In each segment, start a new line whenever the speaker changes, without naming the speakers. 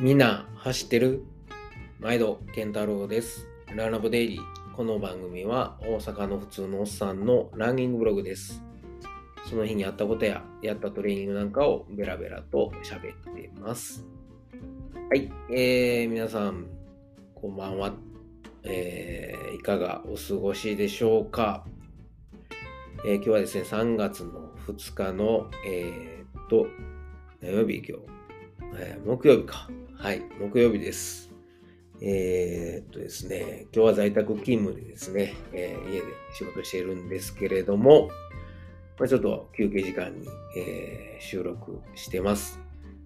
みんな走ってる？毎度健太郎です。ランナブデイリー。この番組は大阪の普通のおっさんのランニングブログです。その日にあったことややったトレーニングなんかをベラベラと喋っています。はい、えー、皆さん、こんばんは。えー、いかがお過ごしでしょうか、えー今日はですね、3月の2日の、えーっと、何曜日今日、えー木曜日か。はい、木曜日です。えーっとですね、今日は在宅勤務でですね、えー家で仕事しているんですけれども、まあ、ちょっと休憩時間に、えー収録してます。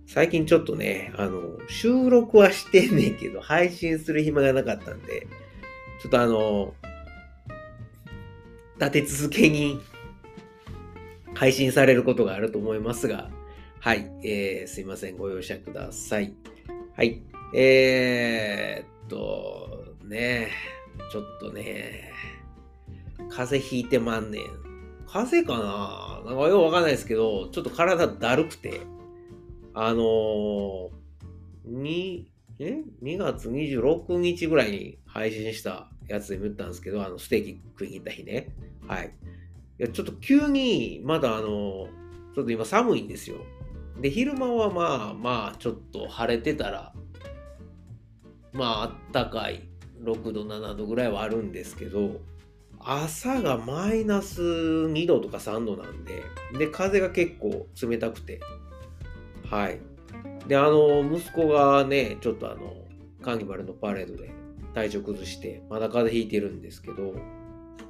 最近ちょっとね、あの、収録はしてんねんけど、配信する暇がなかったんで、ちょっとあの、立て続けに配信されることがあると思いますが、はい、えー、すいません、ご容赦ください。はい、えー、っと、ね、ちょっとね、風邪ひいてまんねん。風邪かな？なんかよくわかんないですけど、ちょっと体だるくて、あのー、に、え ?2 月26日ぐらいに配信したやつでも言ったんですけど、あの、ステーキ食いに行った日ね。はい。いや、ちょっと急に、まだあの、ちょっと今寒いんですよ。で、昼間はまあまあ、ちょっと晴れてたら、まあ、あったかい6度、7度ぐらいはあるんですけど、朝がマイナス2度とか3度なんで、で、風が結構冷たくて、はい。で、あの、息子がね、ちょっとあの、カーニバルのパレードで体調崩して、まだ風邪ひいてるんですけど、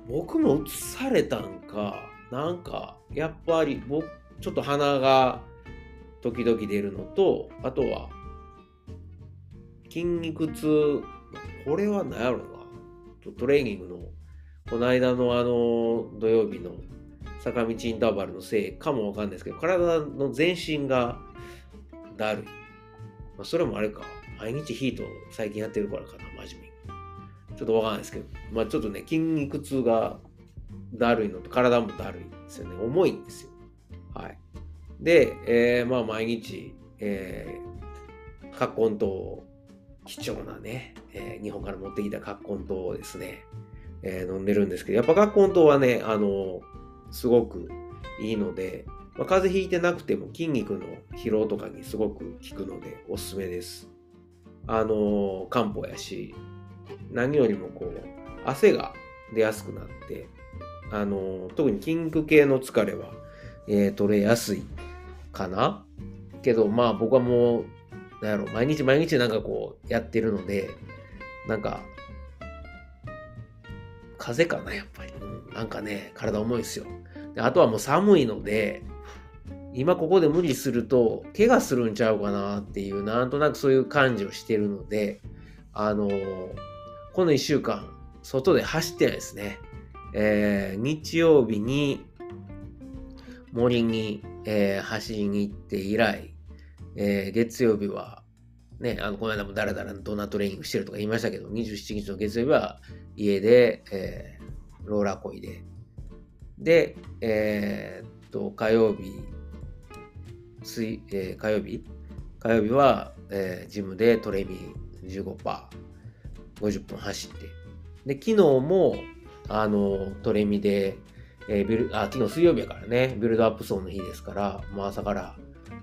僕も移されたんか、なんか、やっぱり僕、ちょっと鼻が時々出るのと、あとは、筋肉痛、これは何やろな、トレーニングの、この間のあの、土曜日の坂道インターバルのせいかもわかんないですけど、体の全身がだるい。まあ、それもあれか、毎日ヒート最近やってるからかな、真面目に。ちょっとわかんないですけど、まあちょっとね、筋肉痛がだるいのと体もだるいですよね。重いんですよ。はい。で、えーまあ毎日、えー、カッコン糖、貴重なね、えー日本から持ってきたカッコン糖をですね、えー飲んでるんですけど、やっぱカッコン糖はね、あのすごくいいので、まあ、風邪ひいてなくても筋肉の疲労とかにすごく効くのでおすすめです。あの漢方やし、何よりもこう、汗が出やすくなって、あの特に筋肉系の疲れは、えー取れやすいかな？けど、まあ僕はもう、なんやろ、毎日毎日なんかこうやってるので、なんか、風邪かな、やっぱり。うんなんかね、体重いですよ。であとはもう寒いので、今ここで無理すると、怪我するんちゃうかなっていう、なんとなくそういう感じをしてるので、あのこの1週間、外で走ってないですね。えー日曜日に森に、えー走りに行って以来、えー月曜日は、ね、あの、この間もダラダラドナートレーニングしてるとか言いましたけど、27日の月曜日は家で、えーローラーこいで、で、えーっと、火曜日、水えー火曜日？火曜日は、えージムでトレミ15%、50分走って。で、昨日も、あの、トレミで、えービル、あ、昨日水曜日やからね、ビルドアップ走の日ですから、もう朝から、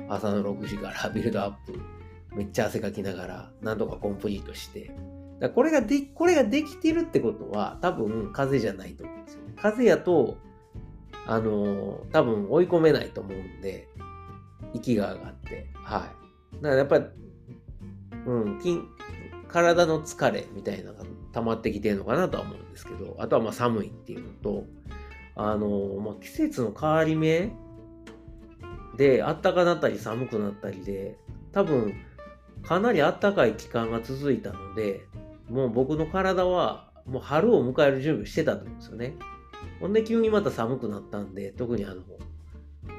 朝の6時からビルドアップ、めっちゃ汗かきながら、なんとかコンプリートして。だこれがで、これができてるってことは、多分、風邪じゃないと思うんですよね。風邪やと、あのー多分追い込めないと思うんで、息が上がって、はい。だからやっぱり、うん、筋、体の疲れみたいなのが溜まってきてるのかなとは思うんですけど、あとはまあ寒いっていうのと、あのまあ、季節の変わり目で、暖かなったり寒くなったりで、多分、かなり暖かい期間が続いたので、もう僕の体は、もう春を迎える準備をしてたと思うんですよね。ほんで急にまた寒くなったんで、特にあの、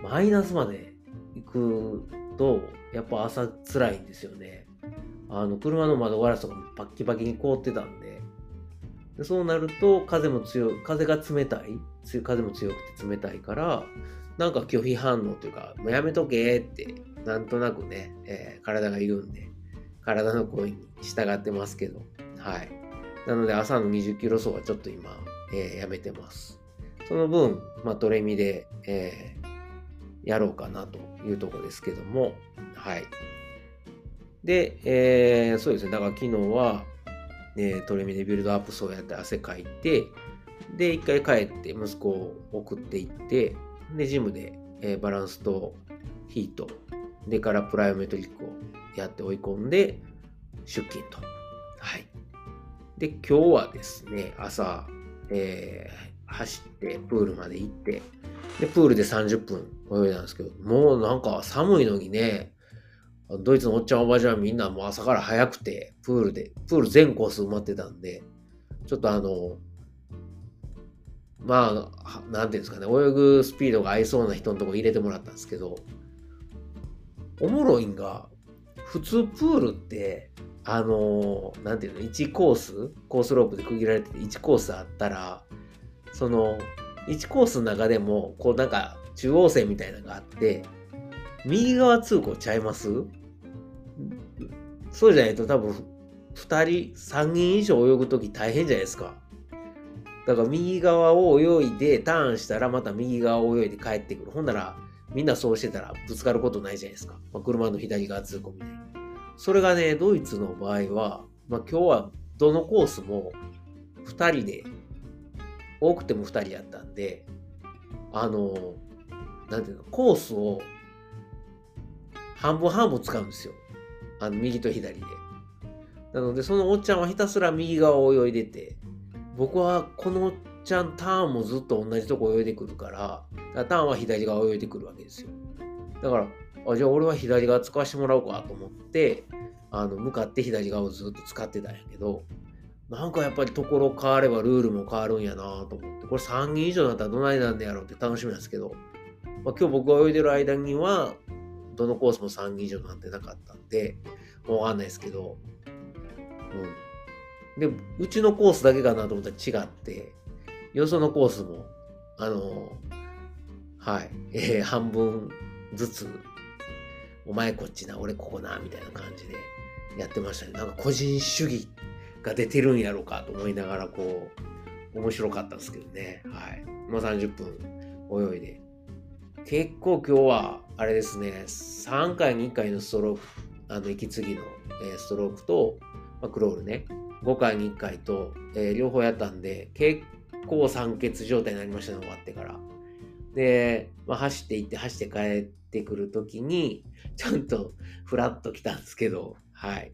マイナスまで行くと、やっぱ朝辛いんですよね。あの、車の窓ガラスとかもパッキパキに凍ってたんで、でそうなると風も強い、風が冷たい、風も強くて冷たいから、なんか拒否反応というか、もうやめとけって、なんとなくね、えー体が言うんで、体の声に従ってますけど、はい。なので朝の20キロ走はちょっと今、えー、やめてます。その分、まあ、トレミで、えー、やろうかなというとこですけども、はい。で、えー、そうですね。だから昨日は、ね、トレミでビルドアップ走やって汗かいて、で、一回帰って息子を送っていって、で、ジムで、えー、バランスとヒート、でからプライオメトリックをやって追い込んで出勤と。はい。で、今日はですね、朝、えー、走ってプールまで行って、で、プールで30分泳いだんですけど、もうなんか寒いのにね、ドイツのおっちゃんおばちゃんみんなもう朝から早くて、プールで、プール全コース埋まってたんで、ちょっとあの、まあ、なんていうんですかね、泳ぐスピードが合いそうな人のとこ入れてもらったんですけど、おもろいんが、普通プールって、あの、なんていうの、1コース、コースロープで区切られてて1コースあったら、その、1コースの中でも、こうなんか中央線みたいなのがあって、右側通行ちゃいます？そうじゃないと多分、2人、3人以上泳ぐとき大変じゃないですか。だから右側を泳いで、ターンしたらまた右側を泳いで帰ってくる。ほんなら、みんなそうしてたらぶつかることないじゃないですか。まあ、車の左側通行みたいな。それがね、ドイツの場合は、まあ、今日はどのコースも2人で、多くても2人やったんで、あの、なんていうの、コースを半分半分使うんですよ。あの、右と左で。なので、そのおっちゃんはひたすら右側を泳いでて、僕はこのちゃんターンもずっと同じとこ泳いでくるから、からターンは左側泳いでくるわけですよ。だから、あじゃあ俺は左側使わせてもらおうかと思って、あの向かって左側をずっと使ってたんやけど、なんかやっぱりところ変わればルールも変わるんやなと思って、これ3人以上だったらどないなんでやろうって楽しみなんですけど、まあ、今日僕が泳いでる間には、どのコースも3人以上なんてなかったんで、もうわかんないですけど、うん。で、うちのコースだけかなと思ったら違って、よそのコースも、あの、はい、えー、半分ずつ、お前こっちな、俺ここな、みたいな感じでやってましたね。なんか個人主義が出てるんやろうかと思いながら、こう、面白かったんですけどね。はい。まあ30分泳いで。結構今日は、あれですね、3回に1回のストローク、あの、息継ぎの、えー、ストロークと、まあ、クロールね、5回に1回と、えー、両方やったんで、結構酸欠状態になりましたね、終わってから。で、まあ、走って行って走って帰ってくるときに、ちゃんとフラッと来たんですけど、はい。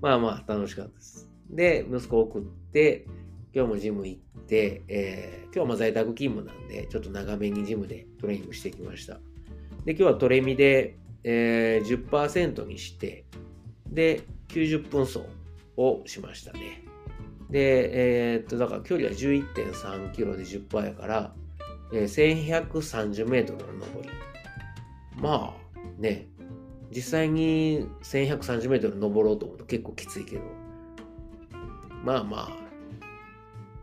まあまあ楽しかったです。で、息子を送って、今日もジム行って、えー、今日は在宅勤務なんで、ちょっと長めにジムでトレーニングしてきました。で、今日はトレミで、えー、10%にして、で、90分走をしましたね。で、えー、っと、だから距離は11.3キロで10%やから、えー、1130メートルの上り。まあね、実際に1130メートル登ろうと思うと結構きついけど、まあまあ、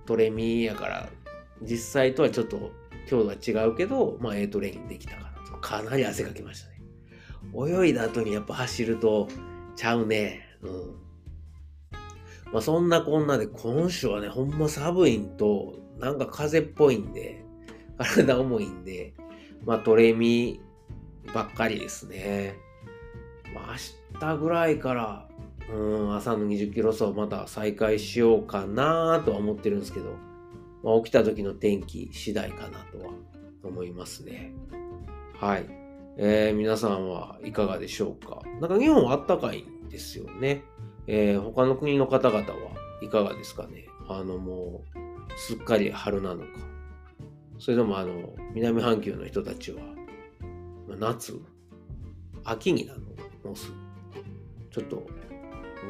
トレミーやから、実際とはちょっと強度は違うけど、まあ A トレイングできたかなと。かなり汗かきましたね。泳いだ後にやっぱ走るとちゃうね。うん。まあそんなこんなで今週はね、ほんま寒いんと、なんか風っぽいんで、体重いんで、まあトレミばっかりですね。まあ明日ぐらいから、うん、朝の20キロ走また再開しようかなとは思ってるんですけど、まあ、起きた時の天気次第かなとは思いますね。はい。えー、皆さんはいかがでしょうか？なんか日本はあったかいんですよね。えー、他の国の方々はいかがですかね？あのもう、すっかり春なのか。それでもあの、南半球の人たちは、夏秋になるのもうすちょっと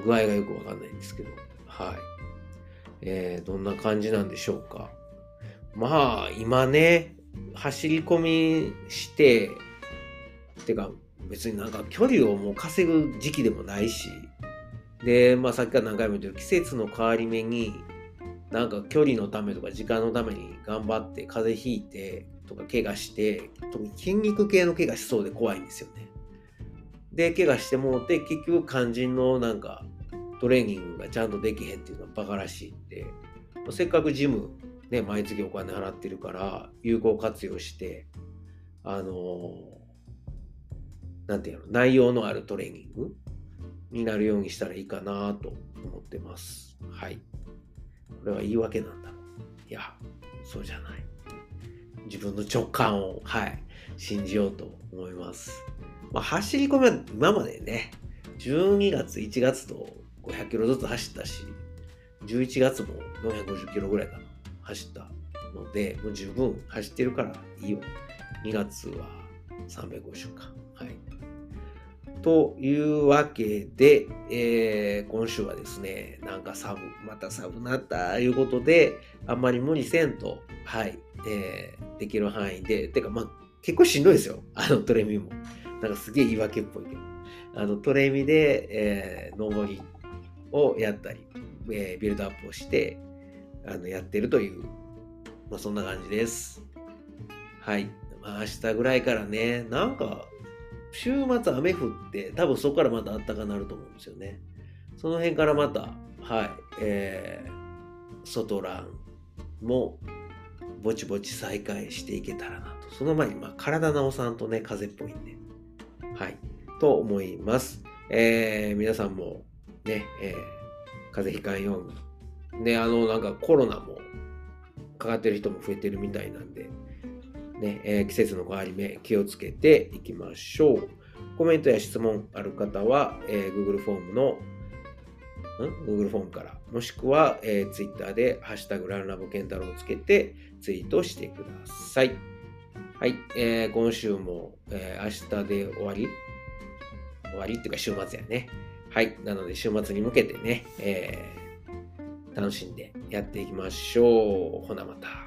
具合がよくわかんないんですけど、はい。えー、どんな感じなんでしょうか？まあ、今ね、走り込みして、てか、別になんか距離をもう稼ぐ時期でもないし、で、まあさっきから何回も言ってる季節の変わり目に、なんか距離のためとか時間のために頑張って風邪ひいてとか怪我して、特に筋肉系の怪我しそうで怖いんですよね。で、怪我してもうて、結局肝心のなんか、トレーニングがちゃんとできへんっていうのはバカらしいんで、せっかくジム、ね、毎月お金払ってるから、有効活用して、あのー、なんていうの、内容のあるトレーニングになるようにしたらいいかなと思ってます。はい。これは言い訳なんだろう。いや、そうじゃない。自分の直感を、はい、信じようと思います。まあ、走り込みは今までね、12月、1月と500キロずつ走ったし、11月も450キロぐらいかな、走ったので、もう十分走ってるからいいよ。2月は350か。というわけで、えー、今週はですね、なんかサブ、またサブなったいうことで、あんまり無理せんと、はい、えー、できる範囲で、てか、まあ、結構しんどいですよ。あのトレミも。なんかすげえ言い訳っぽいけど。あのトレミで、えー、登りをやったり、えー、ビルドアップをして、あのやってるという、まあ、そんな感じです。はい。まあ、明日ぐらいからね、なんか、週末雨降って、多分そこからまた暖かなると思うんですよね。その辺からまた、はい、えー、外ランもぼちぼち再開していけたらなと。その前に、まあ、体直さんとね、風邪っぽいんで、はい、と思います。えー、皆さんもね、えー、風邪ひかんように。ね、あの、なんかコロナもかかってる人も増えてるみたいなんで、ね、えー、季節の変わり目気をつけていきましょう。コメントや質問ある方は、えー、Google フォームのん？Google フォームから、もしくは、えー、Twitter でハッシュタグランラボケンタロウをつけてツイートしてください。はい、えー、今週も、えー、明日で終わり？終わりっていうか週末やね。はい、なので週末に向けてね、えー、楽しんでやっていきましょう。ほなまた。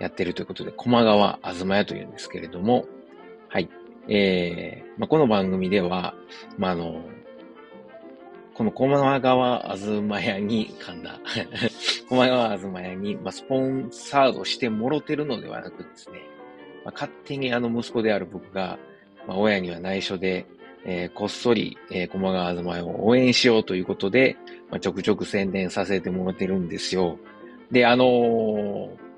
やってるということで、駒川あずま屋というんですけれども、はい。えー、まあ、この番組では、まあ、あの、この駒川あずま屋に、噛んだ。駒川あずま屋に、まあ、スポンサードしてもろてるのではなくですね、まあ、勝手にあの息子である僕が、まあ、親には内緒で、えー、こっそり、えー、駒川あずま屋を応援しようということで、まあ、ちょくちょく宣伝させてもらってるんですよ。で、あのー、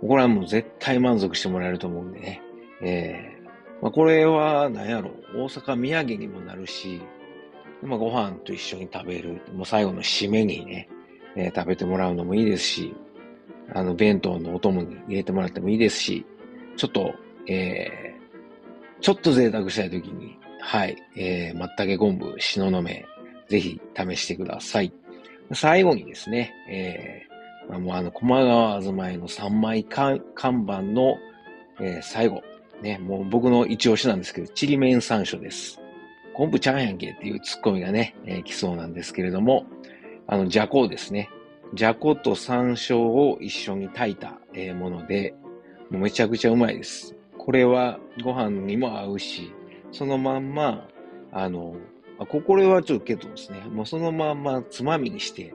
これはもう絶対満足してもらえると思うんでね、えまあ、これは何やろ、大阪土産にもなるし、まあ、ご飯と一緒に食べる、もう最後の締めにね、えー、食べてもらうのもいいですし、あの、弁当のお供に入れてもらってもいいですし、ちょっと、えー、ちょっと贅沢したいときに、はい、えー、まったけ昆布、しののめ、ぜひ試してください。最後にですね、えー、もうあの、駒川あずまいの3枚看板の、えー、最後、ね、もう僕の一押しなんですけど、ちりめん山椒です。昆布ちゃんやんけっていうツッコミがね、えー、来そうなんですけれども、あの、じゃこですね。じゃこと山椒を一緒に炊いた、えー、もので、もうめちゃくちゃうまいです。これはご飯にも合うし、そのまんま、あの、あこれはちょっとけどですね、もうそのまんまつまみにして、